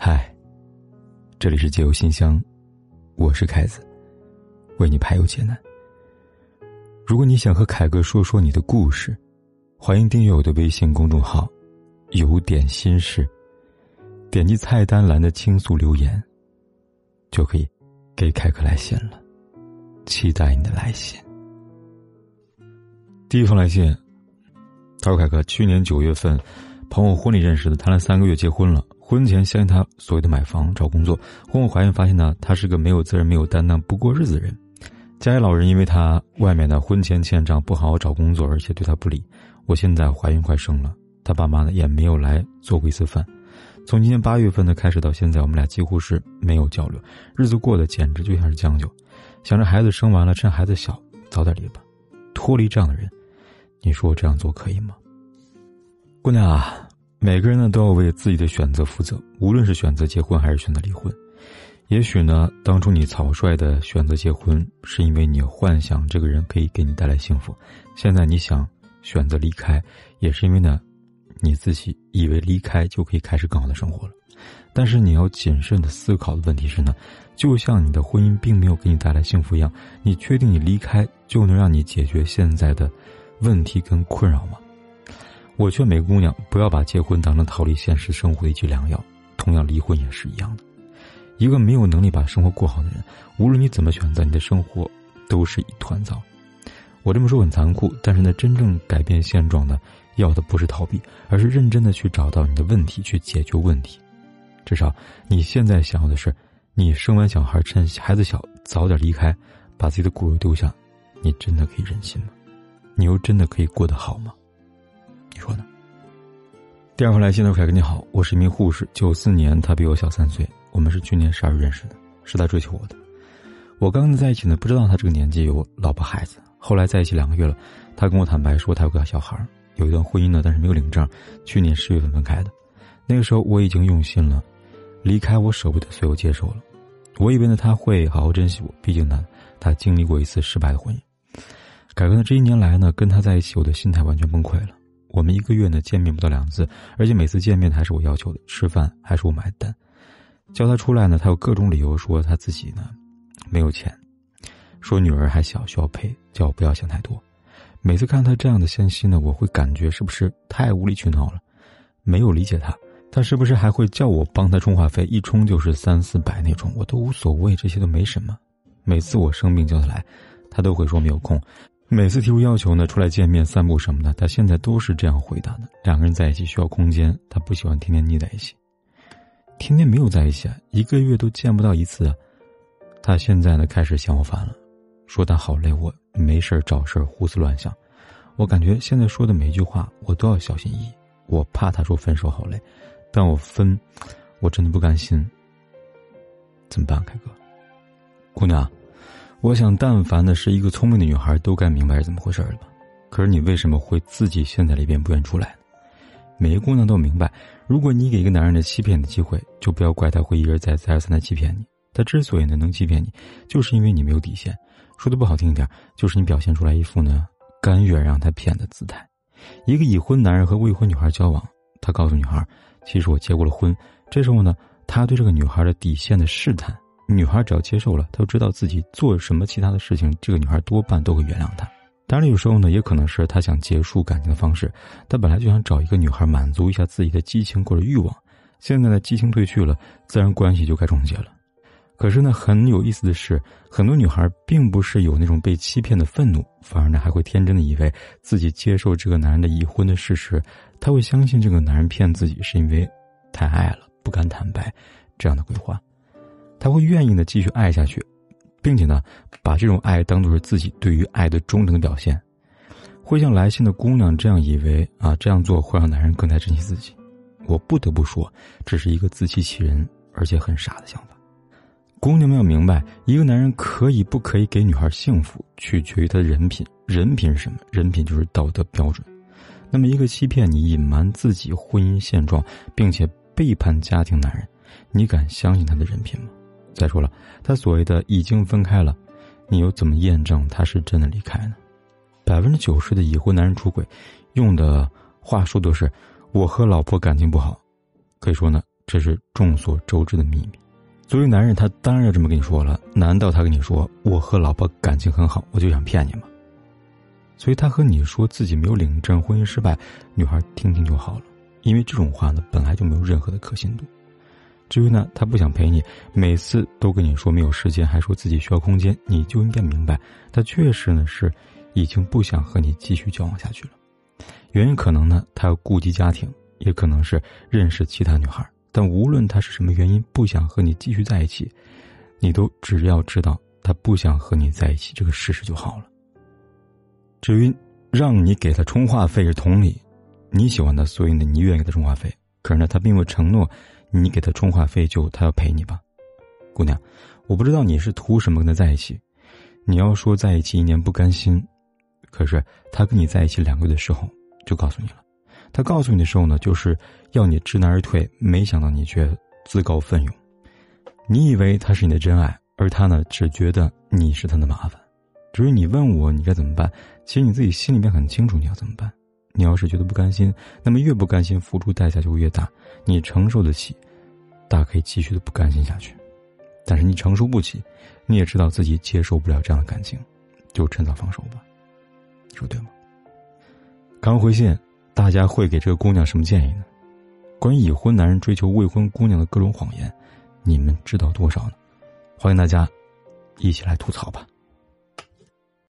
嗨，这里是解忧信箱，我是凯子，为你排忧解难。如果你想和凯哥说说你的故事，欢迎订阅我的微信公众号“有点心事”，点击菜单栏的倾诉留言，就可以给凯哥来信了。期待你的来信。第一封来信，他说：“凯哥，去年九月份，朋友婚礼认识的，谈了三个月，结婚了。”婚前相信他所谓的买房找工作，婚后怀孕发现呢，他是个没有责任、没有担当、不过日子的人。家里老人因为他外面的婚前欠账，不好好找工作，而且对他不理。我现在怀孕快生了，他爸妈呢也没有来做过一次饭。从今年八月份的开始到现在，我们俩几乎是没有交流，日子过得简直就像是将就。想着孩子生完了，趁孩子小早点离吧，脱离这样的人，你说我这样做可以吗？姑娘啊。每个人呢都要为自己的选择负责，无论是选择结婚还是选择离婚。也许呢，当初你草率的选择结婚，是因为你幻想这个人可以给你带来幸福；现在你想选择离开，也是因为呢，你自己以为离开就可以开始更好的生活了。但是你要谨慎的思考的问题是呢，就像你的婚姻并没有给你带来幸福一样，你确定你离开就能让你解决现在的问题跟困扰吗？我劝每个姑娘不要把结婚当成逃离现实生活的一剂良药，同样离婚也是一样的。一个没有能力把生活过好的人，无论你怎么选择，你的生活都是一团糟。我这么说很残酷，但是呢，真正改变现状的，要的不是逃避，而是认真的去找到你的问题，去解决问题。至少你现在想要的是，你生完小孩，趁孩子小早点离开，把自己的骨肉丢下，你真的可以忍心吗？你又真的可以过得好吗？你说呢？第二封来信的凯哥你好，我是一名护士，九四年，他比我小三岁，我们是去年十二月认识的，是他追求我的。我刚跟他在一起呢，不知道他这个年纪有老婆孩子。后来在一起两个月了，他跟我坦白说他有个小孩，有一段婚姻呢，但是没有领证，去年十月份分开的。那个时候我已经用心了，离开我舍不得，所以我接受了。我以为呢他会好好珍惜我，毕竟呢他经历过一次失败的婚姻。凯哥呢这一年来呢跟他在一起，我的心态完全崩溃了。我们一个月呢见面不到两次，而且每次见面还是我要求的，吃饭还是我买单。叫他出来呢，他有各种理由说他自己呢没有钱，说女儿还小需要陪，叫我不要想太多。每次看他这样的信息呢，我会感觉是不是太无理取闹了？没有理解他，他是不是还会叫我帮他充话费？一充就是三四百那种，我都无所谓，这些都没什么。每次我生病叫他来，他都会说没有空。每次提出要求呢，出来见面、散步什么的，他现在都是这样回答的。两个人在一起需要空间，他不喜欢天天腻在一起。天天没有在一起啊，一个月都见不到一次。他现在呢开始嫌我烦了，说他好累，我没事找事胡思乱想。我感觉现在说的每一句话，我都要小心翼翼。我怕他说分手好累，但我分，我真的不甘心。怎么办，凯哥？姑娘。我想，但凡的是一个聪明的女孩，都该明白是怎么回事了吧？可是你为什么会自己陷在里边不愿出来呢？每个姑娘都明白，如果你给一个男人的欺骗的机会，就不要怪他会一而再、再而三的欺骗你。他之所以呢能欺骗你，就是因为你没有底线。说的不好听一点，就是你表现出来一副呢甘愿让他骗的姿态。一个已婚男人和未婚女孩交往，他告诉女孩：“其实我结过了婚。”这时候呢，他对这个女孩的底线的试探。女孩只要接受了，她就知道自己做什么其他的事情，这个女孩多半都会原谅他。当然，有时候呢，也可能是他想结束感情的方式。他本来就想找一个女孩满足一下自己的激情或者欲望，现在呢，激情褪去了，自然关系就该终结了。可是呢，很有意思的是，很多女孩并不是有那种被欺骗的愤怒，反而呢，还会天真的以为自己接受这个男人的已婚的事实，他会相信这个男人骗自己是因为太爱了，不敢坦白，这样的鬼话。他会愿意呢继续爱下去，并且呢，把这种爱当做是自己对于爱的忠诚表现，会像来信的姑娘这样以为啊，这样做会让男人更加珍惜自己。我不得不说，这是一个自欺欺人而且很傻的想法。姑娘们要明白，一个男人可以不可以给女孩幸福，取决于他的人品。人品是什么？人品就是道德标准。那么，一个欺骗你、隐瞒自己婚姻现状，并且背叛家庭男人，你敢相信他的人品吗？再说了，他所谓的已经分开了，你又怎么验证他是真的离开呢？百分之九十的已婚男人出轨，用的话术都是“我和老婆感情不好”，可以说呢，这是众所周知的秘密。作为男人，他当然要这么跟你说了。难道他跟你说我和老婆感情很好，我就想骗你吗？所以他和你说自己没有领证，婚姻失败，女孩听听就好了。因为这种话呢，本来就没有任何的可信度。至于呢，他不想陪你，每次都跟你说没有时间，还说自己需要空间，你就应该明白，他确实呢是已经不想和你继续交往下去了。原因可能呢，他要顾及家庭，也可能是认识其他女孩。但无论他是什么原因不想和你继续在一起，你都只要知道他不想和你在一起这个事实就好了。至于让你给他充话费是同理，你喜欢他，所以呢你愿意给他充话费。可是呢，他并未承诺你给他充话费就他要陪你吧，姑娘，我不知道你是图什么跟他在一起。你要说在一起一年不甘心，可是他跟你在一起两个月的时候就告诉你了。他告诉你的时候呢，就是要你知难而退，没想到你却自告奋勇。你以为他是你的真爱，而他呢，只觉得你是他的麻烦。至于你问我你该怎么办，其实你自己心里面很清楚你要怎么办。你要是觉得不甘心，那么越不甘心，付出代价就会越大。你承受得起，大可以继续的不甘心下去；但是你承受不起，你也知道自己接受不了这样的感情，就趁早放手吧。你说对吗？刚回信。大家会给这个姑娘什么建议呢？关于已婚男人追求未婚姑娘的各种谎言，你们知道多少呢？欢迎大家一起来吐槽吧。